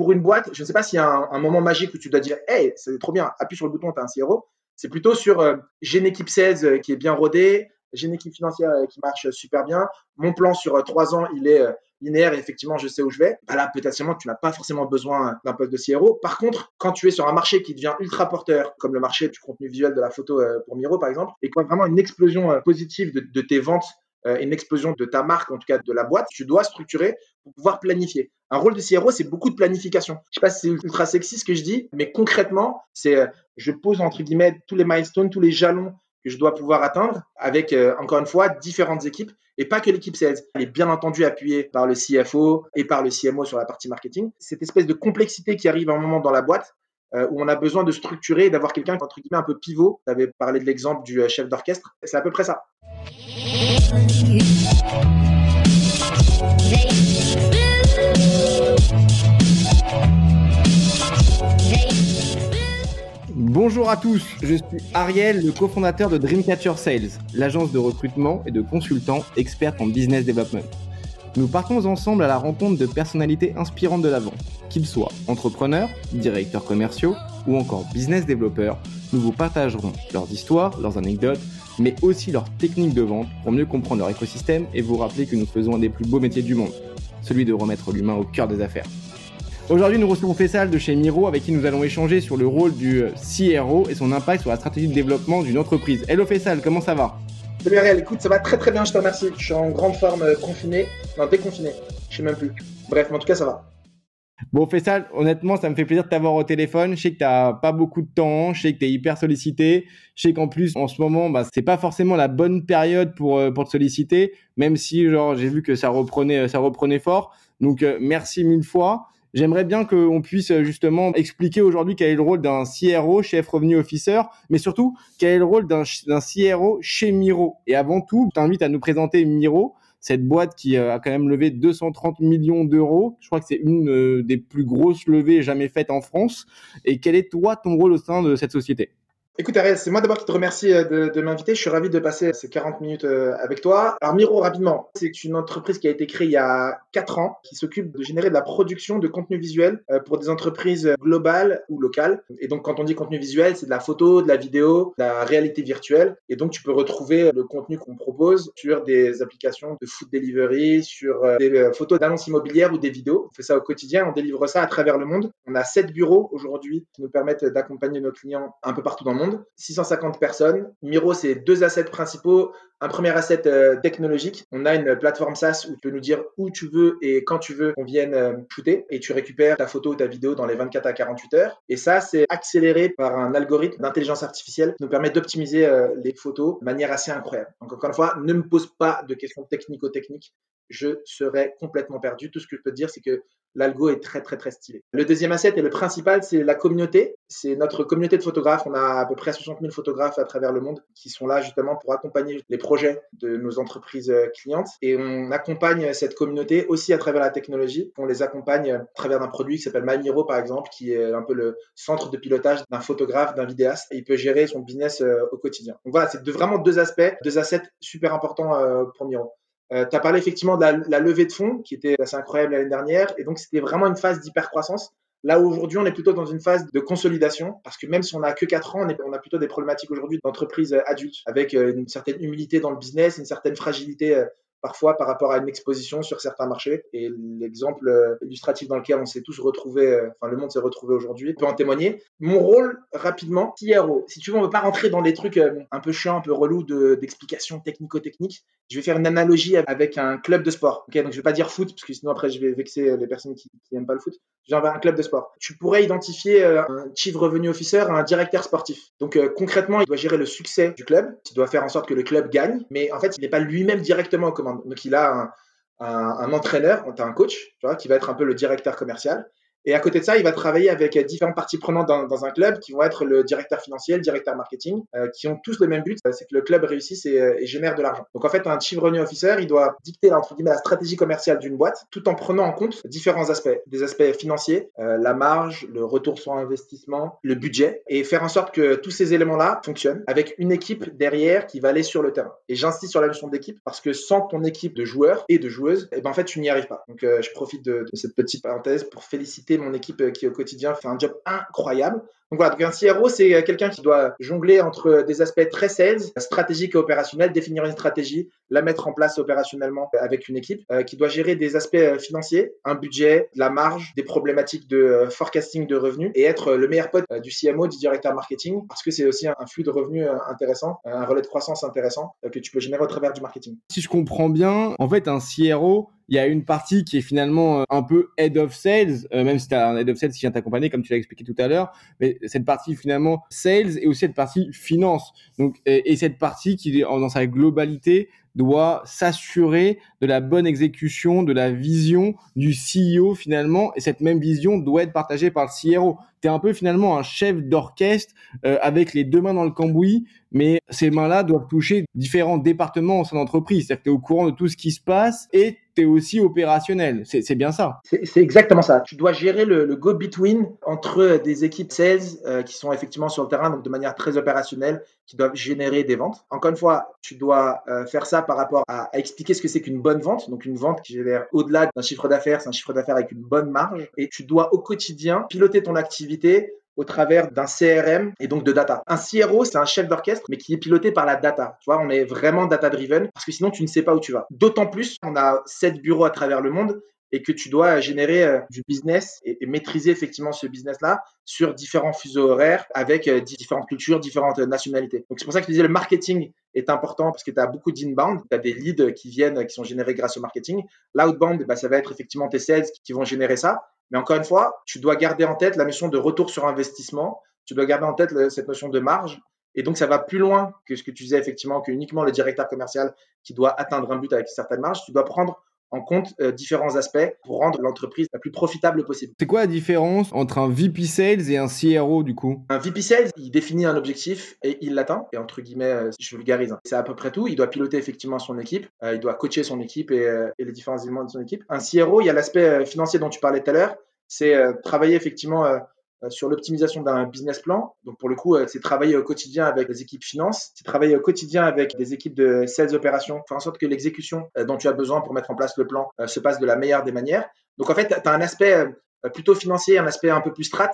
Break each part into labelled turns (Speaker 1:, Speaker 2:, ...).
Speaker 1: pour une boîte, je ne sais pas s'il y a un, moment magique où tu dois dire, hey, c'est trop bien, appuie sur le bouton, tu un CRO. C'est plutôt sur, euh, j'ai une équipe 16 qui est bien rodée, j'ai une équipe financière qui marche super bien, mon plan sur trois ans, il est linéaire et effectivement, je sais où je vais. Bah là, potentiellement, tu n'as pas forcément besoin d'un poste de CRO. Par contre, quand tu es sur un marché qui devient ultra porteur, comme le marché du contenu visuel de la photo pour Miro, par exemple, et quoi vraiment une explosion positive de, tes ventes euh, une explosion de ta marque, en tout cas de la boîte, tu dois structurer pour pouvoir planifier. Un rôle de CRO, c'est beaucoup de planification. Je sais pas si c'est ultra sexy ce que je dis, mais concrètement, c'est euh, je pose entre guillemets tous les milestones, tous les jalons que je dois pouvoir atteindre avec, euh, encore une fois, différentes équipes et pas que l'équipe sales. Elle est bien entendu appuyée par le CFO et par le CMO sur la partie marketing. Cette espèce de complexité qui arrive à un moment dans la boîte, où on a besoin de structurer et d'avoir quelqu'un entre guillemets un peu pivot. Tu avais parlé de l'exemple du chef d'orchestre. C'est à peu près ça.
Speaker 2: Bonjour à tous, je suis Ariel, le cofondateur de Dreamcatcher Sales, l'agence de recrutement et de consultants experts en business development. Nous partons ensemble à la rencontre de personnalités inspirantes de la vente, qu'ils soient entrepreneurs, directeurs commerciaux ou encore business développeurs. Nous vous partagerons leurs histoires, leurs anecdotes, mais aussi leurs techniques de vente pour mieux comprendre leur écosystème et vous rappeler que nous faisons un des plus beaux métiers du monde, celui de remettre l'humain au cœur des affaires. Aujourd'hui, nous recevons Fessal de chez Miro avec qui nous allons échanger sur le rôle du CRO et son impact sur la stratégie de développement d'une entreprise. Hello Fessal, comment ça va?
Speaker 1: Salut Ariel, écoute, ça va très très bien, je te remercie. Je suis en grande forme euh, confiné, non déconfiné, je sais même plus. Bref, en tout cas, ça va.
Speaker 2: Bon, Fessal, honnêtement, ça me fait plaisir de t'avoir au téléphone. Je sais que tu n'as pas beaucoup de temps, je sais que tu es hyper sollicité. Je sais qu'en plus, en ce moment, bah, c'est pas forcément la bonne période pour, euh, pour te solliciter, même si genre j'ai vu que ça reprenait, ça reprenait fort. Donc, euh, merci mille fois. J'aimerais bien qu'on puisse euh, justement expliquer aujourd'hui quel est le rôle d'un CRO, chef revenu officer, mais surtout quel est le rôle d'un CRO chez Miro. Et avant tout, je t'invite à nous présenter Miro cette boîte qui euh, a quand même levé 230 millions d'euros. Je crois que c'est une euh, des plus grosses levées jamais faites en France. Et quel est toi ton rôle au sein de cette société?
Speaker 1: Écoute, Ariel, c'est moi d'abord qui te remercie euh, de, m'inviter. Je suis ravi de passer ces 40 minutes euh, avec toi. Alors, Miro, rapidement, c'est une entreprise qui a été créée il y a 4 ans, qui s'occupe de générer de la production de contenu visuel euh, pour des entreprises globales ou locales. Et donc, quand on dit contenu visuel, c'est de la photo, de la vidéo, de la réalité virtuelle. Et donc, tu peux retrouver le contenu qu'on propose sur des applications de food delivery, sur des photos d'annonces immobilières ou des vidéos. On fait ça au quotidien, on délivre ça à travers le monde. On a 7 bureaux aujourd'hui qui nous permettent d'accompagner nos clients un peu partout dans le monde. 650 personnes. Miro, c'est deux assets principaux. Un premier asset euh, technologique. On a une plateforme SaaS où tu peux nous dire où tu veux et quand tu veux qu'on vienne euh, shooter et tu récupères ta photo ou ta vidéo dans les 24 à 48 heures. Et ça, c'est accéléré par un algorithme d'intelligence artificielle qui nous permet d'optimiser euh, les photos de manière assez incroyable. Donc, encore une fois, ne me pose pas de questions technico-techniques je serais complètement perdu. Tout ce que je peux te dire, c'est que l'algo est très, très, très stylé. Le deuxième asset et le principal, c'est la communauté. C'est notre communauté de photographes. On a à peu près 60 000 photographes à travers le monde qui sont là justement pour accompagner les de nos entreprises euh, clientes. Et on accompagne cette communauté aussi à travers la technologie. On les accompagne à travers d'un produit qui s'appelle MyMiro, par exemple, qui est un peu le centre de pilotage d'un photographe, d'un vidéaste. Et il peut gérer son business euh, au quotidien. Donc voilà, c'est vraiment deux aspects, deux assets super importants euh, pour Miro. Euh, tu as parlé effectivement de la, levée de fonds qui était assez incroyable l'année dernière. Et donc, c'était vraiment une phase d'hypercroissance. Là où aujourd'hui, on est plutôt dans une phase de consolidation parce que même si on n'a que 4 ans, on, a plutôt des problématiques aujourd'hui d'entreprise adulte avec euh, une certaine humilité dans le business, une certaine fragilité euh, parfois par rapport à une exposition sur certains marchés. Et l'exemple euh, illustratif dans lequel on s'est tous retrouvés, euh, enfin le monde s'est retrouvé aujourd'hui, peut en témoigner. Mon rôle, rapidement, CRO. Si tu veux, on ne veut pas rentrer dans des trucs euh, un peu chiants, un peu relous d'explications technico-techniques. Je vais faire une analogie avec un club de sport. Ok, donc je vais pas dire foot, parce que sinon après je vais vexer les personnes qui n'aiment pas le foot. Genre un club de sport. Tu pourrais identifier un chief revenue officer, un directeur sportif. Donc concrètement, il doit gérer le succès du club. Il doit faire en sorte que le club gagne, mais en fait, il n'est pas lui-même directement au donc, il a un, un, entraîneur, un coach, tu vois, qui va être un peu le directeur commercial. Et à côté de ça, il va travailler avec différentes parties prenantes dans, un club qui vont être le directeur financier, le directeur marketing, euh, qui ont tous le même but, c'est que le club réussisse et, génère de l'argent. Donc en fait, un chief revenue officer, il doit dicter entre guillemets la stratégie commerciale d'une boîte, tout en prenant en compte différents aspects, des aspects financiers, euh, la marge, le retour sur investissement, le budget, et faire en sorte que tous ces éléments-là fonctionnent avec une équipe derrière qui va aller sur le terrain. Et j'insiste sur la notion d'équipe parce que sans ton équipe de joueurs et de joueuses, eh ben en fait tu n'y arrives pas. Donc euh, je profite de cette petite parenthèse pour féliciter mon équipe qui au quotidien fait un job incroyable. Donc voilà, donc un CRO, c'est quelqu'un qui doit jongler entre des aspects très sales, stratégiques et opérationnels, définir une stratégie, la mettre en place opérationnellement avec une équipe, euh, qui doit gérer des aspects financiers, un budget, la marge, des problématiques de forecasting de revenus et être le meilleur pote du CMO, du directeur marketing, parce que c'est aussi un flux de revenus intéressant, un relais de croissance intéressant que tu peux générer au travers du marketing.
Speaker 2: Si je comprends bien, en fait, un CRO, il y a une partie qui est finalement euh, un peu head of sales, euh, même si tu as un head of sales qui vient t'accompagner, comme tu l'as expliqué tout à l'heure, mais cette partie finalement sales et aussi cette partie finance. Donc, et, cette partie qui, dans sa globalité, doit s'assurer de la bonne exécution de la vision du CEO finalement, et cette même vision doit être partagée par le CRO. Tu es un peu finalement un chef d'orchestre euh, avec les deux mains dans le cambouis, mais ces mains-là doivent toucher différents départements au sein d'entreprise. C'est-à-dire que tu es au courant de tout ce qui se passe et tu es aussi opérationnel. C'est bien ça.
Speaker 1: C'est exactement ça. Tu dois gérer le, go-between entre des équipes sales euh, qui sont effectivement sur le terrain, donc de manière très opérationnelle, qui doivent générer des ventes. Encore une fois, tu dois euh, faire ça par rapport à, à expliquer ce que c'est qu'une bonne vente. Donc une vente qui génère au-delà d'un chiffre d'affaires, c'est un chiffre d'affaires avec une bonne marge. Et tu dois au quotidien piloter ton activité au travers d'un CRM et donc de data. Un CRO, c'est un chef d'orchestre, mais qui est piloté par la data. Tu vois, on est vraiment data-driven parce que sinon, tu ne sais pas où tu vas. D'autant plus, on a sept bureaux à travers le monde et que tu dois générer euh, du business et, maîtriser effectivement ce business-là sur différents fuseaux horaires avec euh, différentes cultures, différentes nationalités. Donc c'est pour ça que je disais le marketing est important parce que tu as beaucoup d'inbound, tu as des leads qui viennent, qui sont générés grâce au marketing. L'outbound, bah, ça va être effectivement tes sales qui vont générer ça. Mais encore une fois, tu dois garder en tête la notion de retour sur investissement, tu dois garder en tête cette notion de marge. Et donc, ça va plus loin que ce que tu disais effectivement, que uniquement le directeur commercial qui doit atteindre un but avec une certaine marge. Tu dois prendre en compte euh, différents aspects pour rendre l'entreprise la plus profitable possible.
Speaker 2: C'est quoi la différence entre un VP Sales et un CRO du coup?
Speaker 1: Un VP Sales, il définit un objectif et il l'atteint. Et entre guillemets, euh, je vulgarise, hein. c'est à peu près tout. Il doit piloter effectivement son équipe, euh, il doit coacher son équipe et, et, les différents éléments de son équipe. Un CRO, il y a l'aspect financier dont tu parlais tout à l'heure, c'est travailler effectivement euh, sur l'optimisation d'un business plan. Donc pour le coup, euh, c'est travailler au quotidien avec les équipes finance, c'est travailler au quotidien avec des équipes de sales opérations, faire en sorte que l'exécution euh, dont tu as besoin pour mettre en place le plan se passe de la meilleure des manières. Donc en fait, tu as un aspect plutôt financier, un aspect un peu plus strat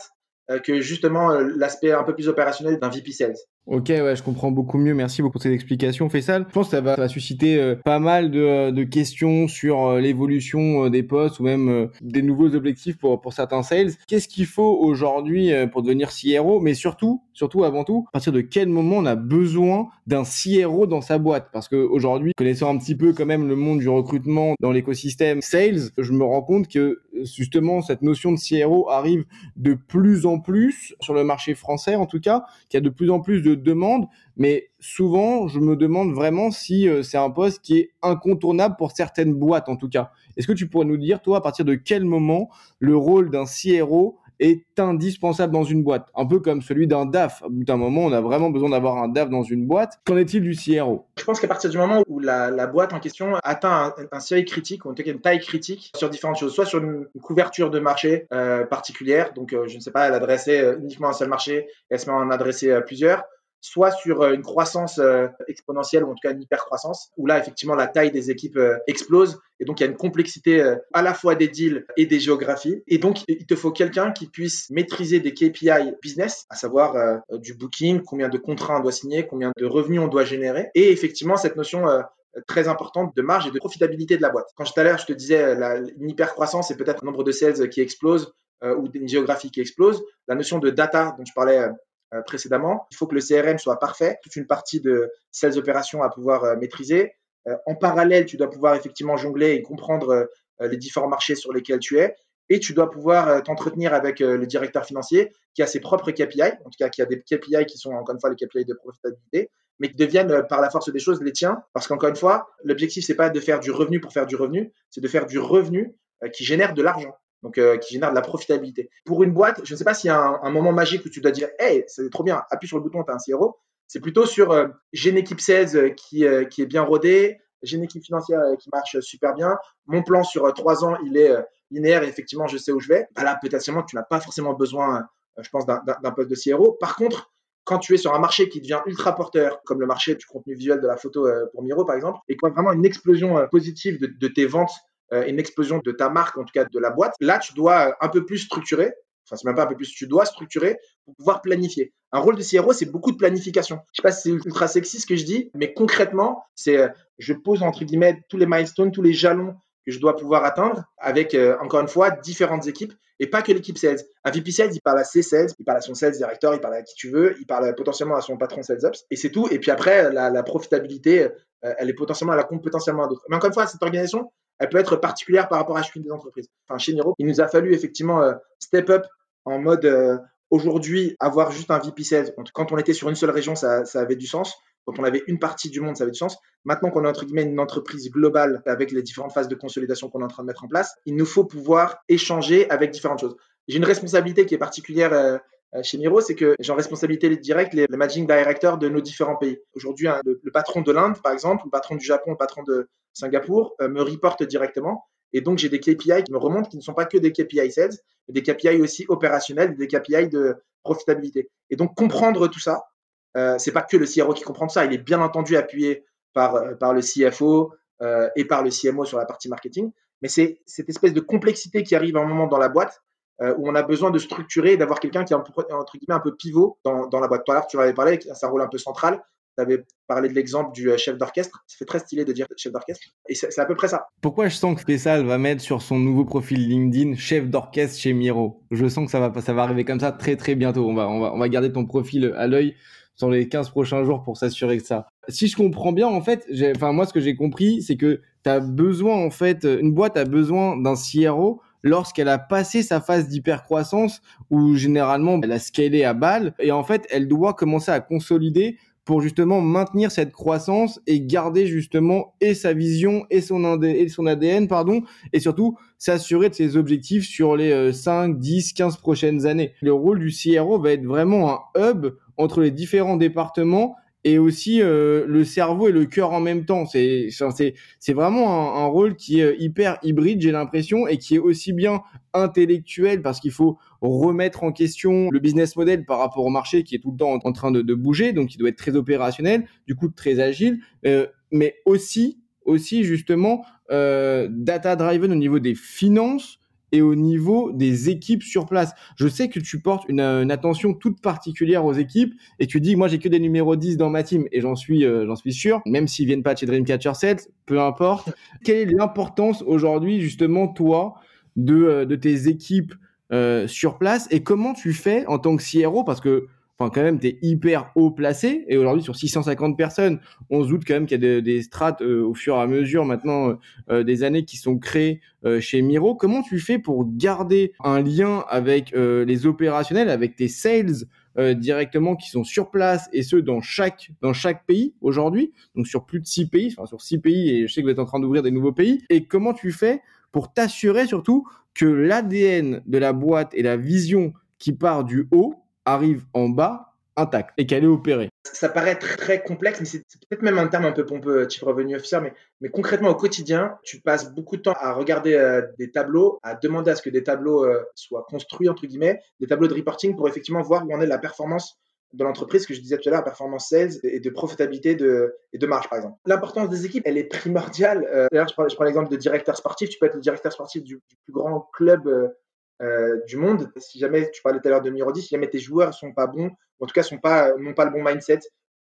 Speaker 1: que justement l'aspect un peu plus opérationnel d'un VP Sales.
Speaker 2: Ok, ouais, je comprends beaucoup mieux. Merci beaucoup pour ces explications, Faisal. Je pense que ça va, susciter euh, pas mal de, euh, de, questions sur euh, l'évolution des postes ou même des nouveaux objectifs pour, pour certains sales. Qu'est-ce qu'il faut aujourd'hui pour devenir CRO Mais surtout, surtout avant tout, à partir de quel moment on a besoin d'un CRO dans sa boîte? Parce qu'aujourd'hui, connaissant un petit peu quand même le monde du recrutement dans l'écosystème sales, je me rends compte que justement cette notion de CRO arrive de plus en plus sur le marché français en tout cas, qu'il y a de plus en plus de demande, mais souvent, je me demande vraiment si euh, c'est un poste qui est incontournable pour certaines boîtes, en tout cas. Est-ce que tu pourrais nous dire, toi, à partir de quel moment le rôle d'un CRO est indispensable dans une boîte, un peu comme celui d'un DAF. À bout d'un moment, on a vraiment besoin d'avoir un DAF dans une boîte. Qu'en est-il du CRO
Speaker 1: Je pense qu'à partir du moment où la, boîte en question atteint un, seuil critique, ou en tout cas une taille critique sur différentes choses, soit sur une, couverture de marché euh, particulière, donc euh, je ne sais pas, elle adressait uniquement un seul marché, elle se met à en adresser plusieurs, soit sur euh, une croissance euh, exponentielle ou en tout cas une hyper-croissance, où là, effectivement, la taille des équipes euh, explose. Et donc, il y a une complexité à la fois des deals et des géographies. Et donc, il te faut quelqu'un qui puisse maîtriser des KPI business, à savoir du booking, combien de contrats on doit signer, combien de revenus on doit générer. Et effectivement, cette notion très importante de marge et de profitabilité de la boîte. Quand tout à l'heure, je te disais, la, une hyper-croissance, c'est peut-être un nombre de sales qui explose ou une géographie qui explose. La notion de data dont je parlais précédemment. Il faut que le CRM soit parfait, toute une partie de ces opérations à pouvoir euh, maîtriser. Euh, en parallèle, tu dois pouvoir effectivement jongler et comprendre les différents marchés sur lesquels tu es. Et tu dois pouvoir t'entretenir avec le directeur financier qui a ses propres KPI, en tout cas qui a des KPI qui sont encore une fois les KPI de profitabilité, mais qui deviennent par la force des choses les tiens. Parce qu'encore une fois, l'objectif, c'est pas de faire du revenu pour faire du revenu, c'est de faire du revenu qui génère de l'argent donc euh, qui génère de la profitabilité. Pour une boîte, je ne sais pas s'il y a un, moment magique où tu dois dire, hey, c'est trop bien, appuie sur le bouton, tu as un CRO. C'est plutôt sur, euh, j'ai une équipe 16 qui, euh, qui est bien rodée, j'ai une équipe financière qui marche super bien, mon plan sur trois ans, il est linéaire effectivement, je sais où je vais. Bah là, potentiellement, tu n'as pas forcément besoin, je pense, d'un poste de CRO. Par contre, quand tu es sur un marché qui devient ultra porteur, comme le marché du contenu visuel de la photo pour Miro par exemple, et quoi vraiment une explosion positive de, tes ventes une explosion de ta marque, en tout cas de la boîte, là, tu dois un peu plus structurer. Enfin, c'est même pas un peu plus, tu dois structurer pour pouvoir planifier. Un rôle de CRO, c'est beaucoup de planification. Je sais pas si c'est ultra sexy ce que je dis, mais concrètement, c'est je pose entre guillemets tous les milestones, tous les jalons que je dois pouvoir atteindre avec, euh, encore une fois, différentes équipes et pas que l'équipe sales. Un VP sales, il parle à ses sales, il parle à son sales directeur, il parle à qui tu veux, il parle potentiellement à son patron sales ops et c'est tout. Et puis après, la, profitabilité, euh, elle est potentiellement, elle la compte potentiellement à d'autres. Mais encore une fois, cette organisation, elle peut être particulière par rapport à chacune des entreprises. Enfin, chez Niro, il nous a fallu effectivement euh, step up en mode aujourd'hui, avoir juste un VP sales. Quand on était sur une seule région, ça, avait du sens. Quand on avait une partie du monde, ça avait du sens. Maintenant qu'on est entre guillemets une entreprise globale avec les différentes phases de consolidation qu'on est en train de mettre en place, il nous faut pouvoir échanger avec différentes choses. J'ai une responsabilité qui est particulière euh, euh, chez Miro, c'est que j'ai en responsabilité directe les, managing directors de nos différents pays. Aujourd'hui, hein, le, patron de l'Inde, par exemple, le patron du Japon, le patron de Singapour euh, me reporte directement. Et donc, j'ai des KPI qui me remontent qui ne sont pas que des KPI sales, mais des KPI aussi opérationnels, des KPI de profitabilité. Et donc, comprendre tout ça, euh, c'est pas que le CRO qui comprend ça, il est bien entendu appuyé par, euh, par le CFO euh, et par le CMO sur la partie marketing, mais c'est cette espèce de complexité qui arrive à un moment dans la boîte où on a besoin de structurer et d'avoir quelqu'un qui est entre guillemets un peu pivot dans, dans la boîte. Tout à l'heure, tu en avais parlé, c'est un rôle un peu central. Tu avais parlé de l'exemple du chef d'orchestre. Ça fait très stylé de dire chef d'orchestre. Et c'est à peu près ça.
Speaker 2: Pourquoi je sens que Spécial va mettre sur son nouveau profil LinkedIn chef d'orchestre chez Miro? Je sens que ça va, ça va arriver comme ça très très bientôt. On va, on va, on va garder ton profil à l'œil sur les 15 prochains jours pour s'assurer que ça. Si je comprends bien, en fait, enfin, moi, ce que j'ai compris, c'est que tu as besoin, en fait, une boîte a besoin d'un CRO lorsqu'elle a passé sa phase d'hypercroissance où généralement elle a scalé à balle et en fait elle doit commencer à consolider pour justement maintenir cette croissance et garder justement et sa vision et son, et son ADN pardon et surtout s'assurer de ses objectifs sur les 5, 10, 15 prochaines années. Le rôle du CRO va être vraiment un hub entre les différents départements et aussi euh, le cerveau et le cœur en même temps. C'est c'est vraiment un, rôle qui est hyper hybride, j'ai l'impression, et qui est aussi bien intellectuel parce qu'il faut remettre en question le business model par rapport au marché qui est tout le temps en, train de, bouger, donc il doit être très opérationnel, du coup très agile, euh, mais aussi aussi justement euh, data driven au niveau des finances et au niveau des équipes sur place. Je sais que tu portes une, attention toute particulière aux équipes et tu dis moi j'ai que des numéros 10 dans ma team et j'en suis euh, j'en suis sûr même s'ils viennent pas de chez Dreamcatcher 7, peu importe. Quelle est l'importance aujourd'hui justement toi de, euh, de tes équipes euh, sur place et comment tu fais en tant que CRO parce que enfin quand même, tu es hyper haut placé. Et aujourd'hui, sur 650 personnes, on se doute quand même qu'il y a des, strates euh, au fur et à mesure maintenant euh, euh, des années qui sont créées chez Miro. Comment tu fais pour garder un lien avec les opérationnels, avec tes sales directement qui sont sur place et ceux dans chaque dans chaque pays aujourd'hui, donc sur plus de six pays, enfin sur six pays et je sais que vous êtes en train d'ouvrir des nouveaux pays. Et comment tu fais pour t'assurer surtout que l'ADN de la boîte et la vision qui part du haut arrive en bas intact et qu'elle est opérée.
Speaker 1: Ça paraît très, complexe, mais c'est peut-être même un terme un peu pompeux, Chief Revenue Officer, mais, mais concrètement au quotidien, tu passes beaucoup de temps à regarder euh, des tableaux, à demander à ce que des tableaux euh, soient construits, entre guillemets, des tableaux de reporting pour effectivement voir où en est la performance de l'entreprise, que je disais tout à l'heure, performance sales et de profitabilité et de marge, par exemple. L'importance des équipes, elle est primordiale. Euh, d'ailleurs, je prends l'exemple de directeur sportif. Tu peux être le directeur sportif du, plus grand club euh, du monde. Si jamais, tu parlais tout à l'heure de Mirodi, si jamais tes joueurs sont pas bons, ou en tout cas sont pas, n'ont pas le bon mindset,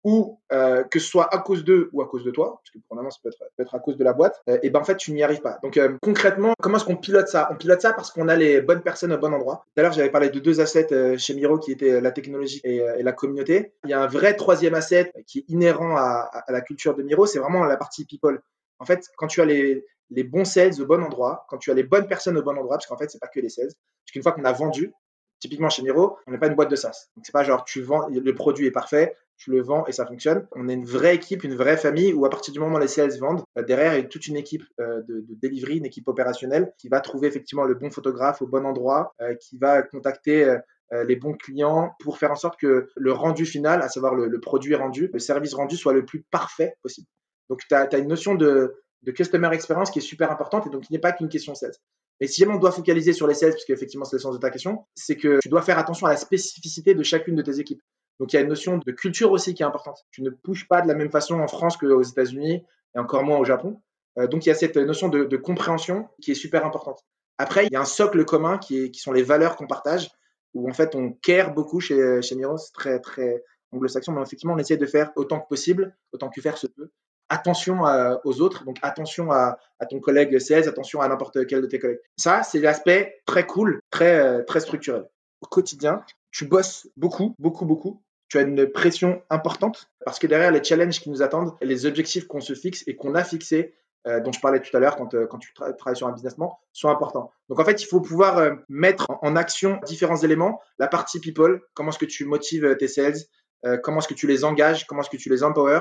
Speaker 1: ou euh, que ce soit à cause d'eux ou à cause de toi, parce que pour moment ça peut être, à cause de la boîte, euh, et ben en fait tu n'y arrives pas. Donc concrètement, comment est-ce qu'on pilote ça? On pilote ça parce qu'on a les bonnes personnes au bon endroit. Tout à l'heure j'avais parlé de deux assets chez Miro qui étaient la technologie et, la communauté. Il y a un vrai troisième asset qui est inhérent à la culture de Miro, c'est vraiment la partie people. En fait, quand tu as les, les bons sales au bon endroit, quand tu as les bonnes personnes au bon endroit, parce qu'en fait, c'est pas que les sales. Parce qu'une fois qu'on a vendu, typiquement chez Miro, on n'est pas une boîte de SaaS. Donc, c'est pas genre tu vends, le produit est parfait, tu le vends et ça fonctionne. On est une vraie équipe, une vraie famille où à partir du moment où les sales vendent, euh, derrière, il y a toute une équipe euh, de, de, delivery, une équipe opérationnelle qui va trouver effectivement le bon photographe au bon endroit, euh, qui va contacter les bons clients pour faire en sorte que le rendu final, à savoir le, produit rendu, le service rendu soit le plus parfait possible. Donc, tu as, une notion de, de customer experience qui est super importante et donc il n'est pas qu'une question sales. Et si jamais on doit focaliser sur les sales, parce qu'effectivement c'est le sens de ta question, c'est que tu dois faire attention à la spécificité de chacune de tes équipes. Donc il y a une notion de culture aussi qui est importante. Tu ne pushes pas de la même façon en France qu'aux États-Unis et encore moins au Japon. donc, il y a cette notion de, compréhension qui est super importante. Après, il y a un socle commun qui, qui sont les valeurs qu'on partage, où en fait, on care beaucoup chez, chez Miro, c'est très, très anglo-saxon, mais effectivement, on essaie de faire autant que possible, autant que faire se peut. Attention aux autres, donc attention à, ton collègue 16, attention à n'importe quel de tes collègues. Ça, c'est l'aspect très cool, très, très structurel. Au quotidien, tu bosses beaucoup, beaucoup, beaucoup. Tu as une pression importante parce que derrière les challenges qui nous attendent, les objectifs qu'on se fixe et qu'on a fixés, euh, dont je parlais tout à l'heure quand, euh, quand tu travailles sur un business plan, sont importants. Donc en fait, il faut pouvoir euh, mettre en, action différents éléments. La partie people, comment est-ce que tu motives tes sales, comment est-ce que tu les engages, comment est-ce que tu les empower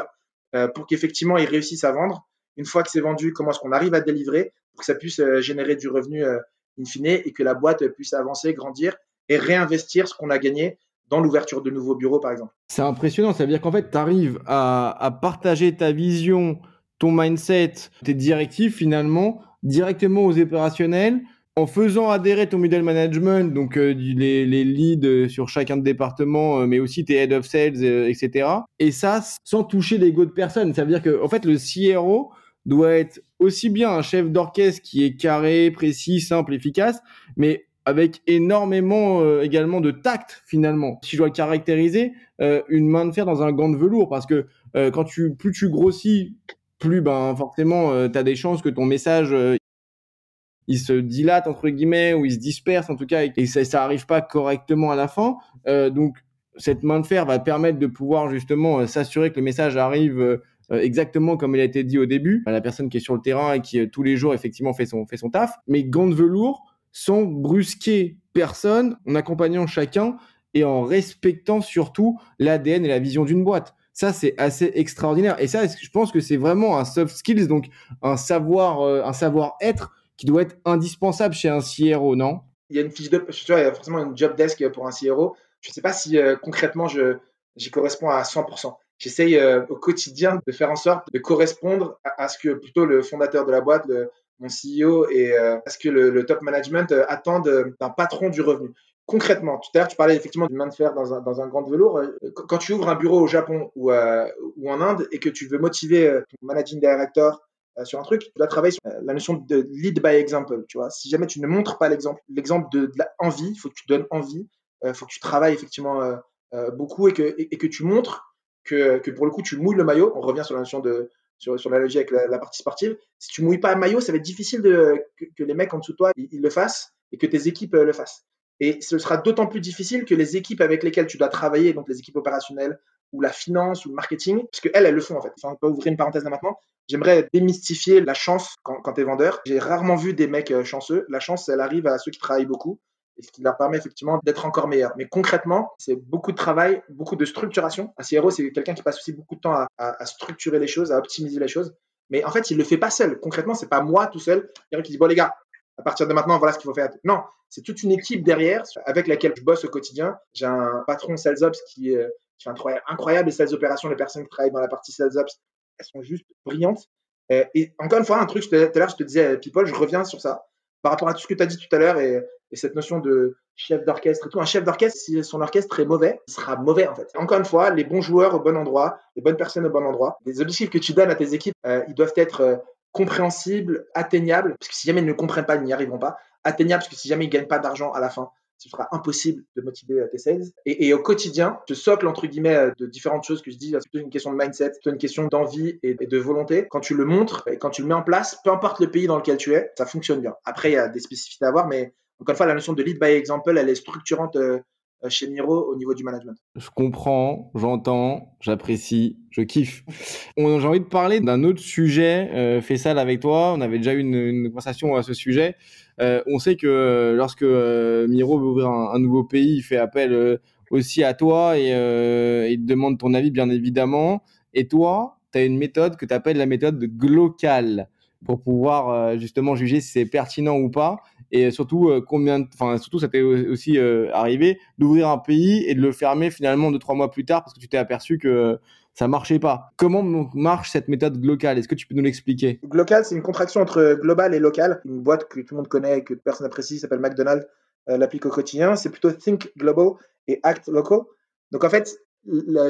Speaker 1: pour qu'effectivement ils réussissent à vendre. Une fois que c'est vendu, comment est-ce qu'on arrive à délivrer pour que ça puisse générer du revenu in fine et que la boîte puisse avancer, grandir et réinvestir ce qu'on a gagné dans l'ouverture de nouveaux bureaux, par exemple?
Speaker 2: C'est impressionnant, ça veut dire qu'en fait, tu arrives à, partager ta vision, ton mindset, tes directives finalement directement aux opérationnels en faisant adhérer ton middle management, donc euh, les, leads sur chacun de départements, euh, mais aussi tes head of sales, euh, etc. Et ça, sans toucher l'ego de personne. Ça veut dire que, en fait, le CRO doit être aussi bien un chef d'orchestre qui est carré, précis, simple, efficace, mais avec énormément euh, également de tact finalement. Si je dois le caractériser, euh, une main de fer dans un gant de velours, parce que euh, quand tu plus tu grossis, plus ben forcément tu as des chances que ton message il se dilate entre guillemets ou il se disperse en tout cas et ça, ça arrive pas correctement à la fin. donc cette main de fer va permettre de pouvoir justement s'assurer que le message arrive exactement comme il a été dit au début, à la personne qui est sur le terrain et qui tous les jours effectivement fait son fait son taf. Mais gant de velours, sans brusquer personne, en accompagnant chacun et en respectant surtout l'ADN et la vision d'une boîte. Ça, c'est assez extraordinaire. Et ça, je pense que c'est vraiment un soft skills, donc un savoir, euh, un savoir-être qui doit être indispensable chez un CRO, non?
Speaker 1: Il y a une fiche de, il y a forcément une job desk pour un CRO. Je ne sais pas si euh, concrètement je, j'y corresponds à 100%. J'essaye euh, au quotidien de faire en sorte de correspondre à, à, ce que plutôt le fondateur de la boîte, mon CEO et euh, ce que le, top management euh, attend d'un patron du revenu. Concrètement, tout à l'heure, tu parlais effectivement d'une main de fer dans un, dans un grand velours. Quand tu ouvres un bureau au Japon ou, ou en Inde et que tu veux motiver ton managing director sur un truc, tu dois travailler sur la notion de lead by example. Tu vois, si jamais tu ne montres pas l'exemple, l'exemple de, l'envie, il faut que tu donnes envie, il faut que tu travailles effectivement beaucoup et que, et, que tu montres que, que, pour le coup tu mouilles le maillot. On revient sur la notion de, sur, sur l'analogie avec la, partie sportive, si tu mouilles pas un maillot, ça va être difficile que, les mecs en dessous de toi ils, le fassent et que tes équipes euh, le fassent. Et ce sera d'autant plus difficile que les équipes avec lesquelles tu dois travailler, donc les équipes opérationnelles ou la finance ou le marketing, parce qu'elles, elles le font en fait. Enfin, on peut ouvrir une parenthèse là maintenant. J'aimerais démystifier la chance quand, quand tu es vendeur. J'ai rarement vu des mecs euh, chanceux. La chance, elle arrive à ceux qui travaillent beaucoup et ce qui leur permet effectivement d'être encore meilleurs. Mais concrètement, c'est beaucoup de travail, beaucoup de structuration. Un CRO, c'est quelqu'un qui passe aussi beaucoup de temps à, structurer les choses, à optimiser les choses. Mais en fait, il le fait pas seul. Concrètement, c'est pas moi tout seul qui dit bon les gars, à partir de maintenant, voilà ce qu'il faut faire. Non, c'est toute une équipe derrière avec laquelle je bosse au quotidien. J'ai un patron sales ops qui, euh, est incroyable, incroyable. Les sales opérations, les personnes qui travaillent dans la partie sales ops, elles sont juste brillantes. Euh, et encore une fois, un truc, tout à l'heure, je te disais, People, je reviens sur ça par rapport à tout ce que tu as dit tout à l'heure et, cette notion de chef d'orchestre et tout. Un chef d'orchestre, si son orchestre est mauvais, il sera mauvais en fait. Encore une fois, les bons joueurs au bon endroit, les bonnes personnes au bon endroit. Les objectifs que tu donnes à tes équipes, euh, ils doivent être euh, compréhensibles, atteignables, parce que si jamais ils ne comprennent pas, ils n'y arriveront pas. Atteignables, parce que si jamais ils gagnent pas d'argent à la fin, ce sera impossible de motiver euh, tes sales. Et, au quotidien, ce socle, entre guillemets, euh, de différentes choses que je dis, c'est plutôt une question de mindset, c'est une question d'envie et, de volonté. Quand tu le montres et quand tu le mets en place, peu importe le pays dans lequel tu es, ça fonctionne bien. Après, il y a des spécificités à voir, mais encore une fois, la notion de lead by example, elle est structurante euh, chez Miro au niveau du management.
Speaker 2: Je comprends, j'entends, j'apprécie, je kiffe. J'ai envie de parler d'un autre sujet, euh, Fessal, avec toi. On avait déjà eu une, conversation à ce sujet. Euh, on sait que euh, lorsque euh, Miro veut ouvrir un, nouveau pays, il fait appel aussi à toi et il te demande ton avis, bien évidemment. Et toi, tu as une méthode que tu appelles la méthode de pour pouvoir justement juger si c'est pertinent ou pas et surtout euh, combien enfin surtout ça t'est aussi euh, arrivé d'ouvrir un pays et de le fermer finalement deux trois mois plus tard parce que tu t'es aperçu que ça marchait pas. Comment marche cette méthode globale Est-ce que tu peux nous l'expliquer?
Speaker 1: Global, c'est une contraction entre global et local. Une boîte que tout le monde connaît et que personne n'apprécie s'appelle McDonald's, euh, l'applique au quotidien. C'est plutôt think global et act local. Donc en fait,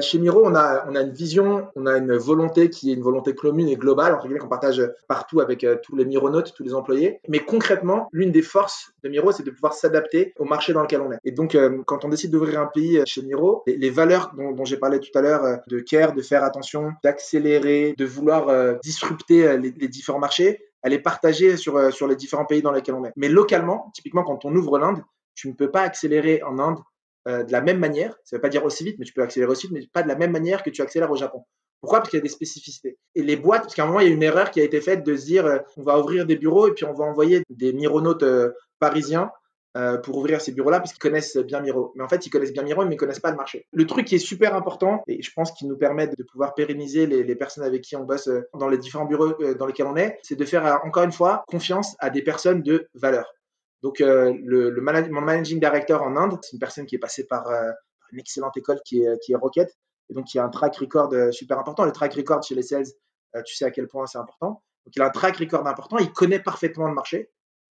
Speaker 1: chez Miro, on a, on a une vision, on a une volonté qui est une volonté commune et globale, entre guillemets, qu'on partage partout avec euh, tous les Mironautes, tous les employés. Mais concrètement, l'une des forces de Miro, c'est de pouvoir s'adapter au marché dans lequel on est. Et donc, euh, quand on décide d'ouvrir un pays chez Miro, les, valeurs dont, j'ai parlé tout à l'heure, euh, de care, de faire attention, d'accélérer, de vouloir disrupter les, les, différents marchés, elle est partagée sur, sur les différents pays dans lesquels on est. Mais localement, typiquement, quand on ouvre l'Inde, tu ne peux pas accélérer en Inde euh, de la même manière. Ça ne veut pas dire aussi vite, mais tu peux accélérer aussi vite, mais pas de la même manière que tu accélères au Japon. Pourquoi? Parce qu'il y a des spécificités. Et les boîtes, parce qu'à un moment, il y a une erreur qui a été faite de se dire, euh, on va ouvrir des bureaux et puis on va envoyer des mironautes euh, parisiens pour ouvrir ces bureaux-là parce qu'ils connaissent bien Miro. Mais en fait, ils connaissent bien Miro, mais ils ne connaissent pas le marché. Le truc qui est super important, et je pense qu'il nous permet de pouvoir pérenniser les, les, personnes avec qui on bosse dans les différents bureaux dans lesquels on est, c'est de faire, encore une fois, confiance à des personnes de valeur. Donc, euh, le, mon managing director en Inde, c'est une personne qui est passée par euh, une excellente école qui est, qui est Rocket, et donc qui a un track record euh, super important. Le track record chez les sales, tu sais à quel point c'est important. Donc, il a un track record important, il connaît parfaitement le marché.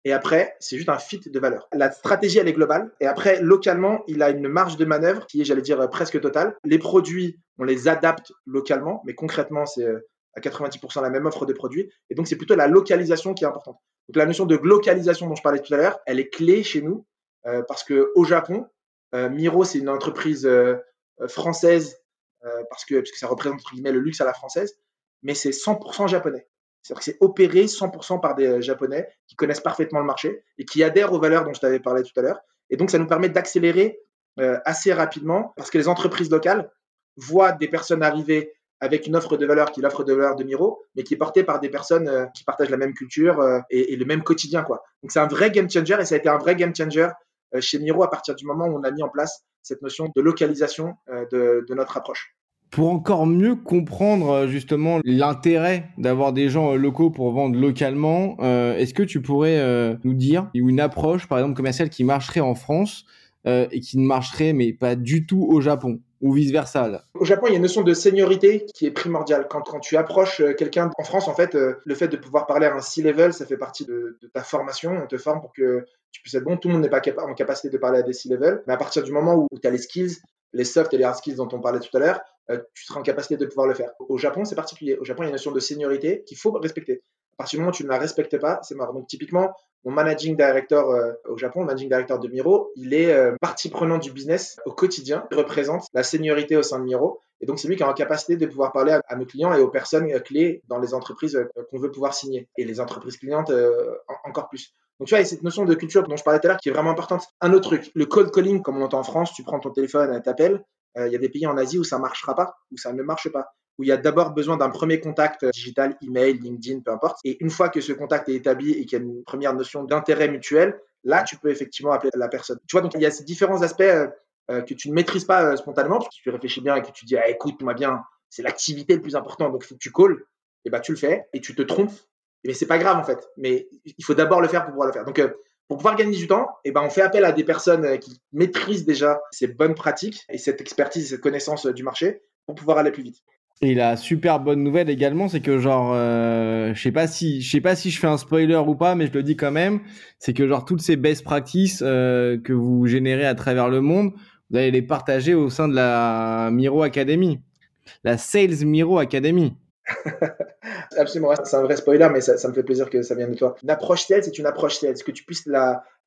Speaker 1: Et après, c'est juste un fit de valeur. La stratégie, elle est globale. Et après, localement, il a une marge de manœuvre qui est, j'allais dire, presque totale. Les produits, on les adapte localement, mais concrètement, c'est à 90% la même offre de produits. Et donc, c'est plutôt la localisation qui est importante. Donc, la notion de localisation dont je parlais tout à l'heure, elle est clé chez nous euh, parce que au Japon, euh, Miro, c'est une entreprise euh, française parce, que, ça représente le luxe à la française, mais c'est 100% japonais. C'est-à-dire que c'est opéré 100% par des Japonais qui connaissent parfaitement le marché et qui adhèrent aux valeurs dont je t'avais parlé tout à l'heure. Et donc, ça nous permet d'accélérer assez rapidement parce que les entreprises locales voient des personnes arriver avec une offre de valeur qui est l'offre de valeur de Miro, mais qui est portée par des personnes euh, qui partagent la même culture euh, et, le même quotidien. Quoi. Donc c'est un vrai game changer et ça a été un vrai game changer euh, chez Miro à partir du moment où on a mis en place cette notion de localisation de, de notre approche.
Speaker 2: Pour encore mieux comprendre justement l'intérêt d'avoir des gens locaux pour vendre localement, est-ce que tu pourrais nous dire une approche, par exemple commerciale, qui marcherait en France et qui ne marcherait mais pas du tout au Japon? Ou vice-versa
Speaker 1: Au Japon, il y a une notion de seniorité qui est primordiale. Quand, tu approches euh, quelqu'un en France, en fait, euh, le fait de pouvoir parler à un C-level, ça fait partie de, ta formation. On te forme pour que tu puisses être bon. Tout le monde n'est pas en capacité de parler à des C-level. Mais à partir du moment où, tu as les skills, les soft et les hard skills dont on parlait tout à l'heure, euh, tu seras en capacité de pouvoir le faire. Au Japon, c'est particulier. Au Japon, il y a une notion de seniorité qu'il faut respecter. À partir du moment où tu ne la respectes pas, c'est mort. Donc typiquement, mon managing director euh, au Japon, le managing director de Miro, il est euh, partie prenante du business au quotidien. Il représente la seniorité au sein de Miro. Et donc, c'est lui qui a la capacité de pouvoir parler à, nos clients et aux personnes clés dans les entreprises euh, qu'on veut pouvoir signer. Et les entreprises clientes, encore plus. Donc, tu vois, il y a cette notion de culture dont je parlais tout à l'heure qui est vraiment importante. Un autre truc, le cold calling, comme on l'entend en France, tu prends ton téléphone, t'appelles. Il y a des pays en Asie où ça marchera pas, où ça ne marche pas où il y a d'abord besoin d'un premier contact digital, email, LinkedIn, peu importe. Et une fois que ce contact est établi et qu'il y a une première notion d'intérêt mutuel, là, tu peux effectivement appeler la personne. Tu vois, donc il y a ces différents aspects euh, euh, que tu ne maîtrises pas euh, spontanément, parce que tu réfléchis bien et que tu dis, ah, écoute-moi bien, c'est l'activité le plus important, donc il faut que tu calls, et bah tu le fais, et tu te trompes, mais c'est pas grave en fait. Mais il faut d'abord le faire pour pouvoir le faire. Donc pour pouvoir gagner du temps, et ben, on fait appel à des personnes qui maîtrisent déjà ces bonnes pratiques et cette expertise et cette connaissance du marché pour pouvoir aller plus vite.
Speaker 2: Et la super bonne nouvelle également, c'est que genre, euh, je sais pas si, je sais pas si je fais un spoiler ou pas, mais je le dis quand même, c'est que genre toutes ces best practices euh, que vous générez à travers le monde, vous allez les partager au sein de la Miro Academy, la Sales Miro Academy.
Speaker 1: Absolument, c'est un vrai spoiler, mais ça, me fait plaisir que ça vienne de toi. Une approche sales, c'est une approche sales. Que tu puisses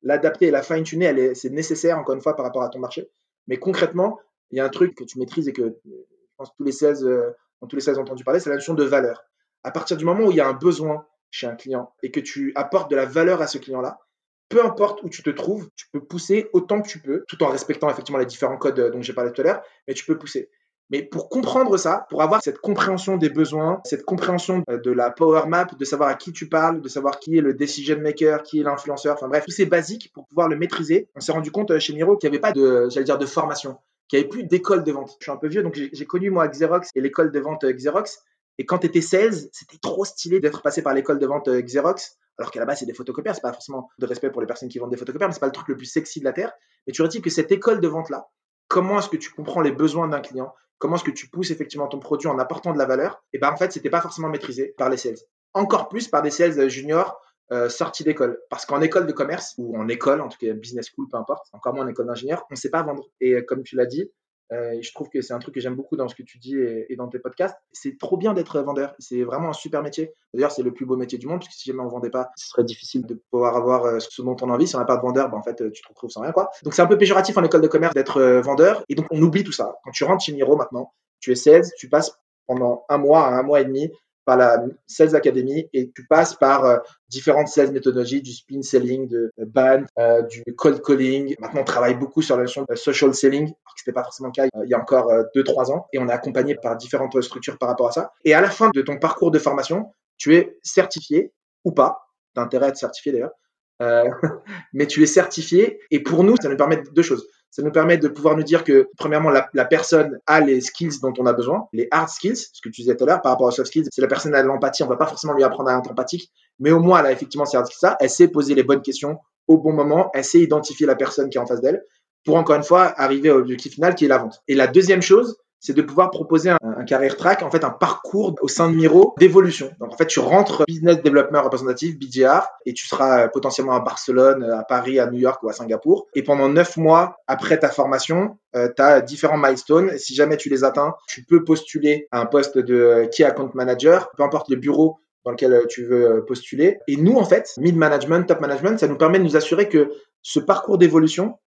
Speaker 1: l'adapter et la fine-tuner, c'est nécessaire, encore une fois, par rapport à ton marché. Mais concrètement, il y a un truc que tu maîtrises et que je pense tous les sales euh, dans tous les sales entendu parler, c'est la notion de valeur. À partir du moment où il y a un besoin chez un client et que tu apportes de la valeur à ce client-là, peu importe où tu te trouves, tu peux pousser autant que tu peux, tout en respectant effectivement les différents codes dont j'ai parlé tout à l'heure, mais tu peux pousser. Mais pour comprendre ça, pour avoir cette compréhension des besoins, cette compréhension euh, de la power map, de savoir à qui tu parles, de savoir qui est le decision maker, qui est l'influenceur, enfin bref, tous ces basiques pour pouvoir le maîtriser, on s'est rendu compte euh, chez Miro qu'il n'y avait pas de, j'allais dire, de formation qui avait plus d'école de vente. Je suis un peu vieux, donc j'ai connu moi Xerox et l'école de vente euh, Xerox. Et quand tu étais sales, c'était trop stylé d'être passé par l'école de vente euh, Xerox, alors qu'à la base, c'est des photocopieurs. C'est pas forcément de respect pour les personnes qui vendent des photocopieurs, mais c'est pas le truc le plus sexy de la Terre. Mais tu dit que cette école de vente-là, comment est-ce que tu comprends les besoins d'un client? Comment est-ce que tu pousses effectivement ton produit en apportant de la valeur? Et ben en fait, c'était pas forcément maîtrisé par les sales. Encore plus par des sales juniors euh, sortis d'école. Parce qu'en école de commerce, ou en école, en tout cas business school, peu importe, encore moins en école d'ingénieur, on ne sait pas vendre. Et comme tu l'as dit, Euh, je trouve que c'est un truc que j'aime beaucoup dans ce que tu dis et, dans tes podcasts. C'est trop bien d'être vendeur. C'est vraiment un super métier. D'ailleurs, c'est le plus beau métier du monde, parce que si jamais on vendait pas, ce serait difficile de pouvoir avoir euh, ce dont on a envie. Si on n'a pas de vendeur, ben, en fait, tu te retrouves sans rien, quoi. Donc, c'est un peu péjoratif en école de commerce d'être euh, vendeur. Et donc, on oublie tout ça. Quand tu rentres chez Miro maintenant, tu es 16, tu passes pendant un mois un mois et demi par la Sales Academy et tu passes par euh, différentes sales méthodologies, du spin selling, de band, euh, du cold calling. Maintenant, on travaille beaucoup sur la notion de social selling, alors que c'était pas forcément le cas il y a encore 2-3 euh, ans. Et on est accompagné par différentes structures par rapport à ça. Et à la fin de ton parcours de formation, tu es certifié ou pas. Tu as intérêt à être certifié d'ailleurs. mais tu es certifié. Et pour nous, ça nous permet deux choses. Ça nous permet de pouvoir nous dire que, premièrement, la, personne a les skills dont on a besoin, les hard skills, ce que tu disais tout à l'heure par rapport aux soft skills. Si la personne a de l'empathie, on va pas forcément lui apprendre à être empathique, mais au moins, elle a effectivement ces hard skills ça. Elle sait poser les bonnes questions au bon moment, elle sait identifier la personne qui est en face d'elle pour, encore une fois, arriver au objectif final qui est la vente. Et la deuxième chose, c'est de pouvoir proposer un, career track, en fait, un parcours au sein de Miro d'évolution. Donc, en fait, tu rentres business development représentatif, BDR, et tu seras euh, potentiellement à Barcelone, à Paris, à New York ou à Singapour. Et pendant neuf mois après ta formation, euh, tu as différents milestones. Si jamais tu les atteins, tu peux postuler à un poste de euh, key account manager, peu importe le bureau dans lequel tu veux postuler. Et nous, en fait, mid management, top management, ça nous permet de nous assurer que ce parcours d'évolution,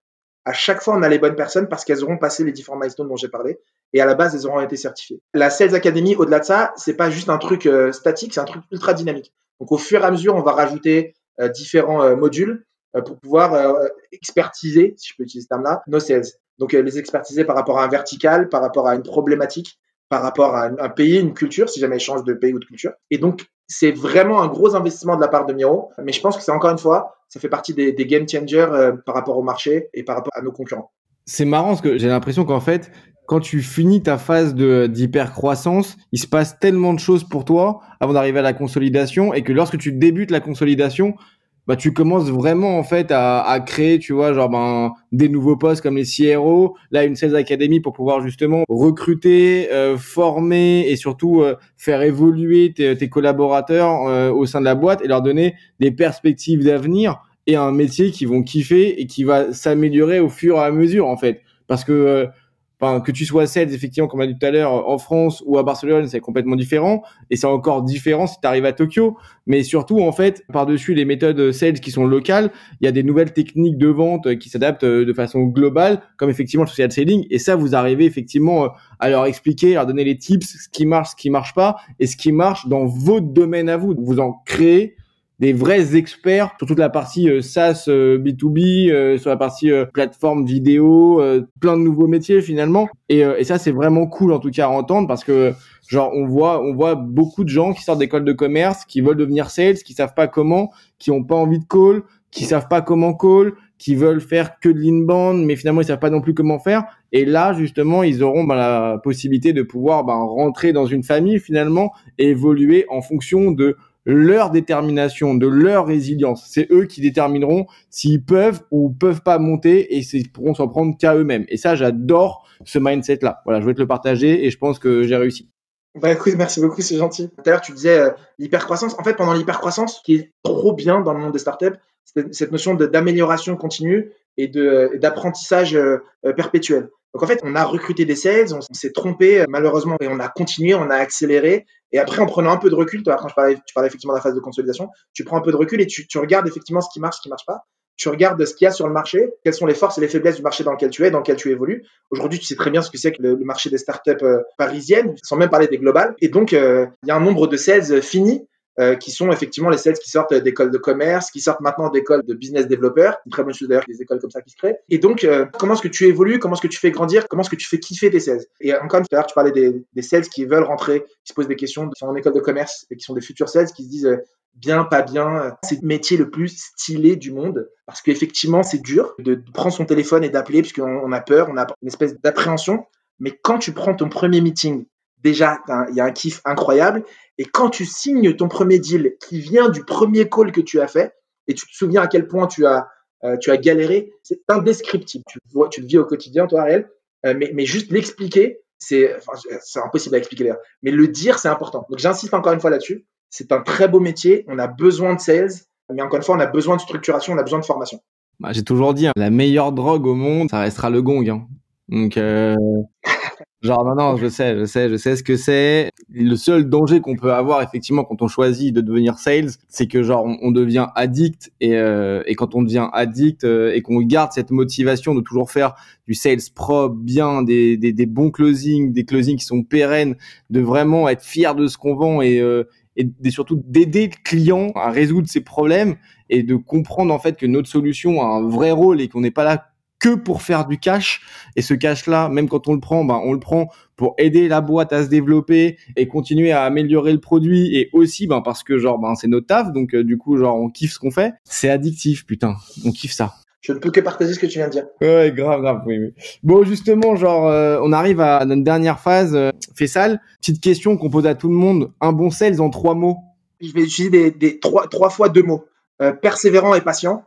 Speaker 1: à chaque fois, on a les bonnes personnes parce qu'elles auront passé les différents milestones dont j'ai parlé. Et à la base, elles auront été certifiées. La Sales Academy, au-delà de ça, c'est pas juste un truc euh, statique, c'est un truc ultra dynamique. Donc, au fur et à mesure, on va rajouter euh, différents euh, modules pour pouvoir expertiser, si je peux utiliser ce terme-là, nos sales. Donc, les expertiser par rapport à un vertical, par rapport à une problématique, par rapport à un, pays, une culture, si jamais ils changent de pays ou de culture. Et donc, c'est vraiment un gros investissement de la part de Miro. Mais je pense que c'est encore une fois, ça fait partie des, game changers euh, par rapport au marché et par rapport à nos concurrents.
Speaker 2: C'est marrant parce que j'ai l'impression qu'en fait, quand tu finis ta phase de d'hyper croissance, il se passe tellement de choses pour toi avant d'arriver à la consolidation et que lorsque tu débutes la consolidation, bah tu commences vraiment en fait à, à créer, tu vois, genre ben des nouveaux postes comme les CRO, là une sales academy pour pouvoir justement recruter, euh, former et surtout euh, faire évoluer tes, tes collaborateurs euh, au sein de la boîte et leur donner des perspectives d'avenir et un métier qui vont kiffer et qui va s'améliorer au fur et à mesure en fait, parce que Enfin, que tu sois sales, effectivement, comme on a dit tout à l'heure, en France ou à Barcelone, c'est complètement différent. Et c'est encore différent si tu arrives à Tokyo. Mais surtout, en fait, par-dessus les méthodes sales qui sont locales, il y a des nouvelles techniques de vente qui s'adaptent euh, de façon globale, comme effectivement le social selling. Et ça, vous arrivez effectivement euh, à leur expliquer, à leur donner les tips, ce qui marche, ce qui marche pas, et ce qui marche dans votre domaine à vous. Vous en créez des vrais experts sur toute la partie euh, SaaS B2B, euh, euh, sur la partie plateforme vidéo, plein de nouveaux métiers finalement. Et, et ça c'est vraiment cool en tout cas à entendre parce que genre on voit on voit beaucoup de gens qui sortent d'école de commerce, qui veulent devenir sales, qui savent pas comment, qui ont pas envie de call, qui savent pas comment call, qui veulent faire que de l'inbound, mais finalement ils savent pas non plus comment faire. Et là, justement, ils auront ben, la possibilité de pouvoir ben, rentrer dans une famille finalement et évoluer en fonction de leur détermination, de leur résilience. C'est eux qui détermineront s'ils peuvent ou peuvent pas monter et ils pourront s'en prendre qu'à eux-mêmes. Et ça, j'adore ce mindset-là. Voilà, je vais te le partager et je pense que j'ai réussi.
Speaker 1: Bah écoute, merci beaucoup, c'est gentil. Tout à l'heure, tu disais euh, l'hypercroissance. En fait, pendant l'hypercroissance, ce qui est trop bien dans le monde des startups, c'est cette notion d'amélioration continue et d'apprentissage euh, euh, perpétuel. Donc en fait, on a recruté des sales, on s'est trompé malheureusement et on a continué, on a accéléré. Et après, en prenant un peu de recul, toi, quand je parlais, tu parlais effectivement de la phase de consolidation, tu prends un peu de recul et tu, tu regardes effectivement ce qui marche, ce qui marche pas. Tu regardes ce qu'il y a sur le marché, quelles sont les forces et les faiblesses du marché dans lequel tu es, dans lequel tu évolues. Aujourd'hui, tu sais très bien ce que c'est que le, marché des startups euh, parisiennes, sans même parler des globales. Et donc, euh, il y a un nombre de sales finis euh, qui sont effectivement les sales qui sortent d'écoles de commerce, qui sortent maintenant d'écoles de business développeurs. Une très bonne chose d'ailleurs, des écoles comme ça qui se créent. Et donc, euh, comment est-ce que tu évolues Comment est-ce que tu fais grandir Comment est-ce que tu fais kiffer tes sales Et encore une fois, tu parlais des, des, sales qui veulent rentrer, qui se posent des questions, qui sont en école de commerce et qui sont des futurs sales, qui se disent euh, bien, pas bien. C'est le métier le plus stylé du monde parce qu'effectivement, c'est dur de prendre son téléphone et d'appeler puisqu'on a peur, on a une espèce d'appréhension. Mais quand tu prends ton premier meeting, déjà, il y a un kiff incroyable. Et quand tu signes ton premier deal qui vient du premier call que tu as fait, et tu te souviens à quel point tu as, euh, tu as galéré, c'est indescriptible. Tu, vois, tu le vis au quotidien, toi, Ariel. Euh, mais, mais, juste l'expliquer, c'est enfin, impossible à expliquer d'ailleurs. Mais le dire, c'est important. Donc j'insiste encore une fois là-dessus. C'est un très beau métier. On a besoin de sales. Mais encore une fois, on a besoin de structuration, on a besoin de formation.
Speaker 2: Bah, J'ai toujours dit, hein, la meilleure drogue au monde, ça restera le gong. Hein. Donc, euh, genre, non, non, je sais, je sais, je sais ce que c'est. Le seul danger qu'on peut avoir, effectivement, quand on choisit de devenir sales, c'est que, genre, on, devient addict. Et, euh, et quand on devient addict euh, et qu'on garde cette motivation de toujours faire du sales propre, bien, des, des, des bons closings, des closings qui sont pérennes, de vraiment être fier de ce qu'on vend et, euh, et surtout d'aider le client à résoudre ses problèmes et de comprendre en fait que notre solution a un vrai rôle et qu'on n'est pas là que pour faire du cash. Et ce cash-là, même quand on le prend, ben, on le prend pour aider la boîte à se développer et continuer à améliorer le produit. Et aussi, ben, parce que genre, ben, c'est notre taf. Donc, euh, du coup, genre, on kiffe ce qu'on fait. C'est addictif, putain. On kiffe ça.
Speaker 1: Je ne peux que partager ce que tu viens de dire.
Speaker 2: Ouais, grave, grave, oui, oui. Bon, justement, genre, euh, on arrive à notre dernière phase. Euh, Fessal, petite question qu'on pose à tout le monde. Un bon sales en trois mots.
Speaker 1: Je vais utiliser des, des trois, trois fois deux mots. Euh, persévérant et patient.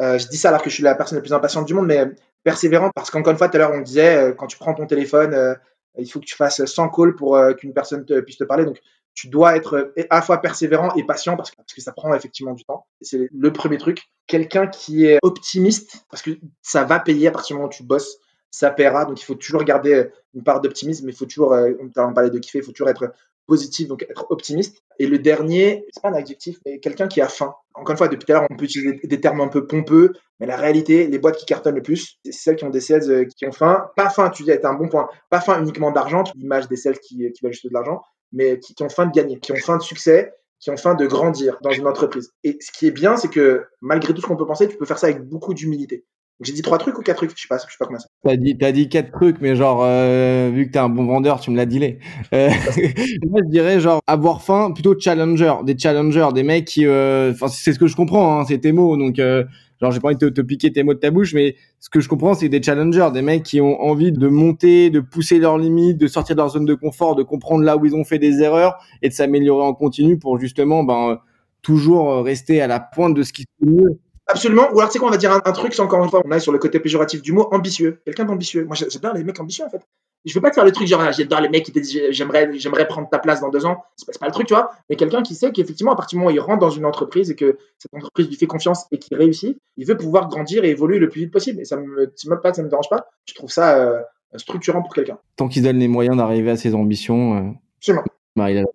Speaker 1: Euh, je dis ça alors que je suis la personne la plus impatiente du monde, mais persévérant parce qu'encore une fois, tout à l'heure, on disait, euh, quand tu prends ton téléphone, il faut que tu fasses 100 calls pour qu'une personne puisse te parler. Donc, tu dois être à la fois persévérant et patient parce que, parce que ça prend effectivement du temps. C'est le premier truc. Quelqu'un qui est optimiste parce que ça va payer à partir du moment où tu bosses, ça paiera. Donc il faut toujours garder une part d'optimisme, mais il faut toujours, on parlait de kiffer, il faut toujours être positif, donc être optimiste. Et le dernier, c'est pas un adjectif, mais quelqu'un qui a faim. Encore une fois, depuis tout à l'heure, on peut utiliser des termes un peu pompeux, mais la réalité, les boîtes qui cartonnent le plus, c'est celles qui ont des sales euh, qui ont faim. Pas faim, tu dis, c'est un bon point. Pas faim uniquement d'argent, l'image des sales qui, qui veulent juste de l'argent, mais qui, qui ont faim de gagner, qui ont faim de succès, qui ont faim de grandir dans une entreprise. Et ce qui est bien, c'est que malgré tout ce qu'on peut penser, tu peux faire ça avec beaucoup d'humilité. J'ai dit trois trucs ou quatre trucs? Je sais pas, je sais pas comment ça.
Speaker 2: T'as dit, t'as dit quatre trucs, mais genre, euh, vu que t'es un bon vendeur, tu me l'as dit. Euh, moi, je dirais genre avoir faim, plutôt challenger, des challengers, des mecs qui, euh, enfin, c'est ce que je comprends, hein, c'est tes mots, donc. Euh, genre j'ai pas envie de te, piquer tes mots de ta bouche, mais ce que je comprends, c'est des challengers, des mecs qui ont envie de monter, de pousser leurs limites, de sortir de leur zone de confort, de comprendre là où ils ont fait des erreurs et de s'améliorer en continu pour justement ben toujours rester à la pointe de ce qui se mieux
Speaker 1: Absolument. Ou alors, tu sais quoi, on va dire un, truc, c'est encore une fois, on est sur le côté péjoratif du mot, ambitieux. Quelqu'un d'ambitieux. Moi, j'adore les mecs ambitieux, en fait. Je veux pas te faire le truc genre, j'adore les mecs qui te disent, j'aimerais, j'aimerais prendre ta place dans deux ans. C'est pas, pas le truc, tu vois. Mais quelqu'un qui sait qu'effectivement, à partir du moment où il rentre dans une entreprise et que cette entreprise lui fait confiance et qu'il réussit, il veut pouvoir grandir et évoluer le plus vite possible. Et ça me, ça me, ça me dérange pas. Je trouve ça euh, structurant pour quelqu'un.
Speaker 2: Tant qu'il donne les moyens d'arriver à ses ambitions. Euh...
Speaker 1: Absolument.
Speaker 2: Bah, il, a le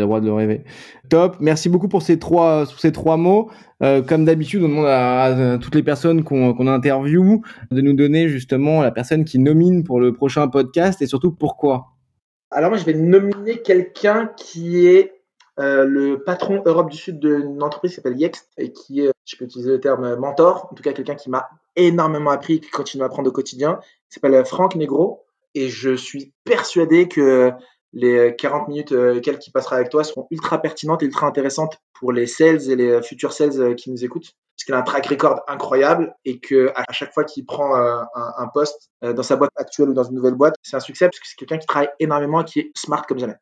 Speaker 2: droit de, le rêver. Top. Merci beaucoup pour ces trois, ces trois mots. Euh, comme d'habitude, on demande à, toutes les personnes qu'on qu'on interviewe de nous donner justement la personne qui nomine pour le prochain podcast et surtout pourquoi.
Speaker 1: Alors moi, je vais nominer quelqu'un qui est euh, le patron Europe du Sud d'une entreprise qui s'appelle Yext et qui est, je peux utiliser le terme mentor, en tout cas quelqu'un qui m'a énormément appris et qui continue à apprendre au quotidien. Il s'appelle Franck Negro et je suis persuadé que les 40 minutes euh, qu'elle qui passera avec toi seront ultra pertinentes et ultra intéressantes pour les sales et les futurs sales euh, qui nous écoutent. Parce qu'il a un track record incroyable et que à chaque fois qu'il prend euh, un, poste dans sa boîte actuelle ou dans une nouvelle boîte, c'est un succès parce que c'est quelqu'un qui travaille énormément et qui est smart comme jamais.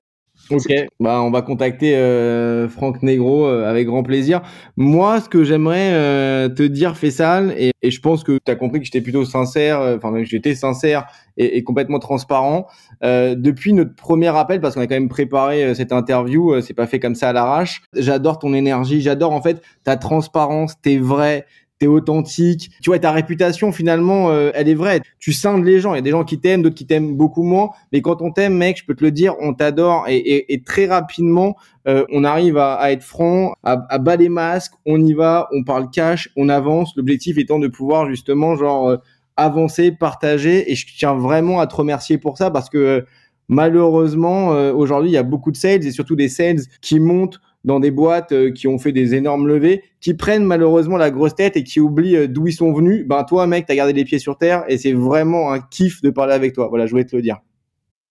Speaker 2: Ok, bah on va contacter euh, Franck Negro euh, avec grand plaisir. Moi, ce que j'aimerais euh, te dire, Fessal, et, et je pense que tu as compris que j'étais plutôt sincère, euh, enfin même j'étais sincère et, et, complètement transparent. depuis notre premier appel, parce qu'on a quand même préparé cette interview, c'est pas fait comme ça à l'arrache. J'adore ton énergie, j'adore en fait ta transparence, t'es vrai, authentique. Tu vois, ta réputation, finalement, euh, elle est vraie. Tu scindes les gens. Il y a des gens qui t'aiment, d'autres qui t'aiment beaucoup moins. Mais quand on t'aime, mec, je peux te le dire, on t'adore. Et, très rapidement, euh, on arrive à, être franc, à, à bas les masques, on y va, on parle cash, on avance. L'objectif étant de pouvoir justement, genre, euh, avancer, partager. Et je tiens vraiment à te remercier pour ça parce que malheureusement, aujourd'hui, il y a beaucoup de sales et surtout des sales qui montent dans des boîtes euh, qui ont fait des énormes levées, qui prennent malheureusement la grosse tête et qui oublient euh, d'où ils sont venus. Ben toi, mec, t'as gardé les pieds sur terre et c'est vraiment un kiff de parler avec toi. Voilà, je voulais te le dire.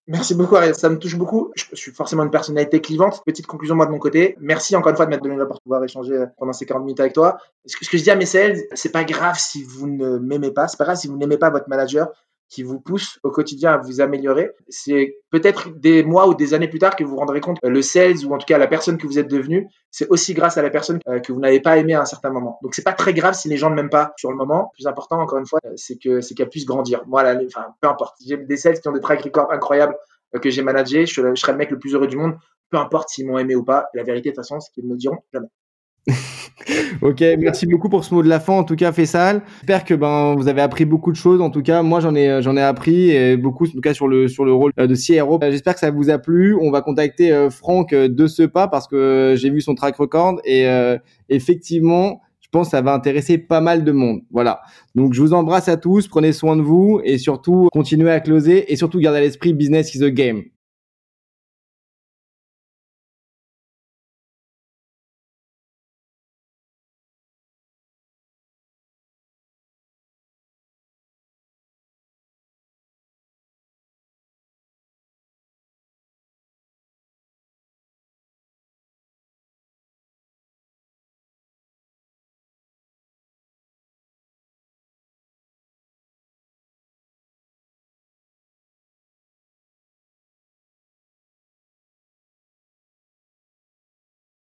Speaker 1: Merci beaucoup. Ça me touche beaucoup. Je suis forcément une personnalité clivante. Petite conclusion, moi, de mon côté. Merci encore une fois de m'être donné la de pouvoir échanger euh, pendant ces 40 minutes avec toi. Ce que je dis à mes sales, c'est pas grave si vous ne m'aimez pas. C'est pas grave si vous n'aimez pas votre manager qui vous pousse au quotidien à vous améliorer. C'est peut-être des mois ou des années plus tard que vous vous rendrez compte que le sales ou en tout cas la personne que vous êtes devenu, c'est aussi grâce à la personne euh, que vous n'avez pas aimé à un certain moment. Donc c'est pas très grave si les gens ne m'aiment pas sur le moment. Plus important encore une fois, c'est que c'est qu'elle puisse grandir. Moi, enfin peu importe. J'ai des sales qui ont des track records incroyables euh, que j'ai managé. Je, je serai le mec le plus heureux du monde. Peu importe s'ils m'ont aimé ou pas. la vérité de toute façon, c'est qu'ils me diront jamais.
Speaker 2: Ok, merci beaucoup pour ce mot de la fin. En tout cas, Fessal. J'espère que ben vous avez appris beaucoup de choses. En tout cas, moi j'en ai j'en ai appris et beaucoup en tout cas sur le sur le rôle de CRO. J'espère que ça vous a plu. On va contacter euh, Franck de ce pas parce que j'ai vu son track record et euh, effectivement, je pense que ça va intéresser pas mal de monde. Voilà. Donc je vous embrasse à tous. Prenez soin de vous et surtout continuez à closer et surtout gardez à l'esprit business is a game.